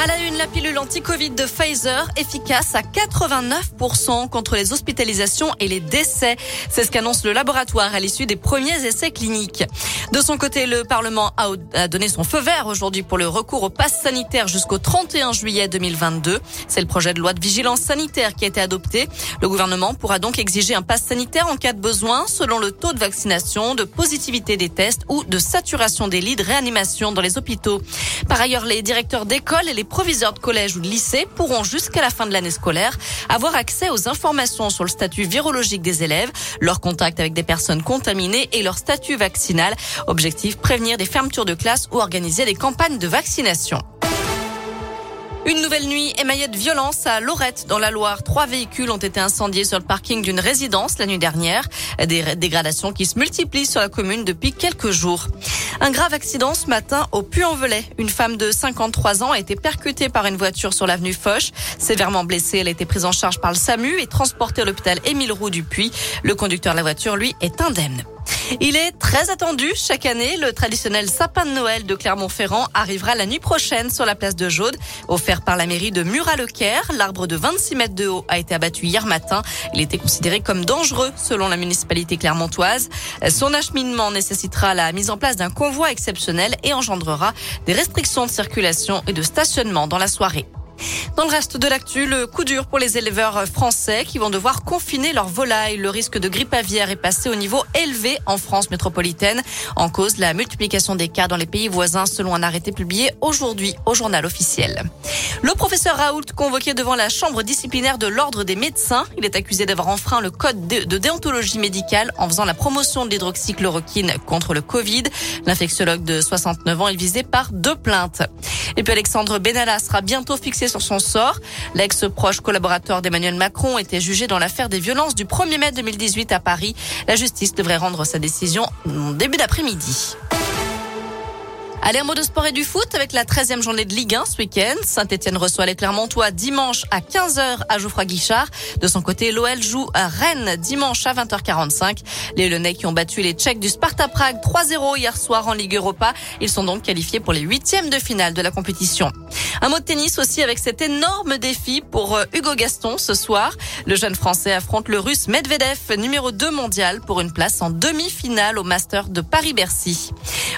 À la une, la pilule anti-Covid de Pfizer, efficace à 89% contre les hospitalisations et les décès. C'est ce qu'annonce le laboratoire à l'issue des premiers essais cliniques. De son côté, le Parlement a donné son feu vert aujourd'hui pour le recours au pass sanitaire jusqu'au 31 juillet 2022. C'est le projet de loi de vigilance sanitaire qui a été adopté. Le gouvernement pourra donc exiger un pass sanitaire en cas de besoin selon le taux de vaccination, de positivité des tests ou de saturation des lits de réanimation dans les hôpitaux. Par ailleurs, les directeurs d'école et les proviseurs de collège ou de lycée pourront jusqu'à la fin de l'année scolaire avoir accès aux informations sur le statut virologique des élèves, leur contact avec des personnes contaminées et leur statut vaccinal. Objectif, prévenir des fermetures de classe ou organiser des campagnes de vaccination. Une nouvelle nuit émaillée de violence à Lorette dans la Loire. Trois véhicules ont été incendiés sur le parking d'une résidence la nuit dernière. Des dégradations qui se multiplient sur la commune depuis quelques jours. Un grave accident ce matin au Puy-en-Velay. Une femme de 53 ans a été percutée par une voiture sur l'avenue Foch. Sévèrement blessée, elle a été prise en charge par le SAMU et transportée à l'hôpital Émile Roux du Puy. Le conducteur de la voiture, lui, est indemne. Il est très attendu chaque année. Le traditionnel sapin de Noël de Clermont-Ferrand arrivera la nuit prochaine sur la place de Jaude, offert par la mairie de Murat-le-Caire. L'arbre de 26 mètres de haut a été abattu hier matin. Il était considéré comme dangereux selon la municipalité clermontoise. Son acheminement nécessitera la mise en place d'un convoi exceptionnel et engendrera des restrictions de circulation et de stationnement dans la soirée. Dans le reste de l'actu, le coup dur pour les éleveurs français qui vont devoir confiner leurs volailles. Le risque de grippe aviaire est passé au niveau élevé en France métropolitaine. En cause, la multiplication des cas dans les pays voisins selon un arrêté publié aujourd'hui au journal officiel. Le professeur Raoult convoqué devant la chambre disciplinaire de l'ordre des médecins. Il est accusé d'avoir enfreint le code de déontologie médicale en faisant la promotion de l'hydroxychloroquine contre le Covid. L'infectiologue de 69 ans est visé par deux plaintes. Et puis Alexandre Benalla sera bientôt fixé sur son sort. L'ex-proche collaborateur d'Emmanuel Macron était jugé dans l'affaire des violences du 1er mai 2018 à Paris. La justice devrait rendre sa décision en début d'après-midi. Un mot de sport et du foot avec la 13e journée de Ligue 1 ce week-end. Saint-Etienne reçoit les Clermontois dimanche à 15h à Geoffroy-Guichard. De son côté, l'OL joue à Rennes dimanche à 20h45. Les Lyonnais qui ont battu les Tchèques du Sparta Prague 3-0 hier soir en Ligue Europa. Ils sont donc qualifiés pour les huitièmes de finale de la compétition. Un mot de tennis aussi avec cet énorme défi pour euh, Hugo Gaston ce soir. Le jeune Français affronte le Russe Medvedev, numéro 2 mondial, pour une place en demi-finale au Master de Paris-Bercy.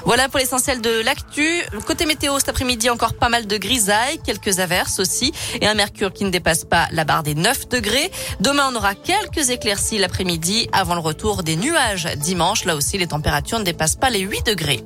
Voilà pour l'essentiel de l'actu. Côté météo, cet après-midi, encore pas mal de grisailles, quelques averses aussi, et un mercure qui ne dépasse pas la barre des 9 degrés. Demain, on aura quelques éclaircies l'après-midi avant le retour des nuages. Dimanche, là aussi, les températures ne dépassent pas les 8 degrés.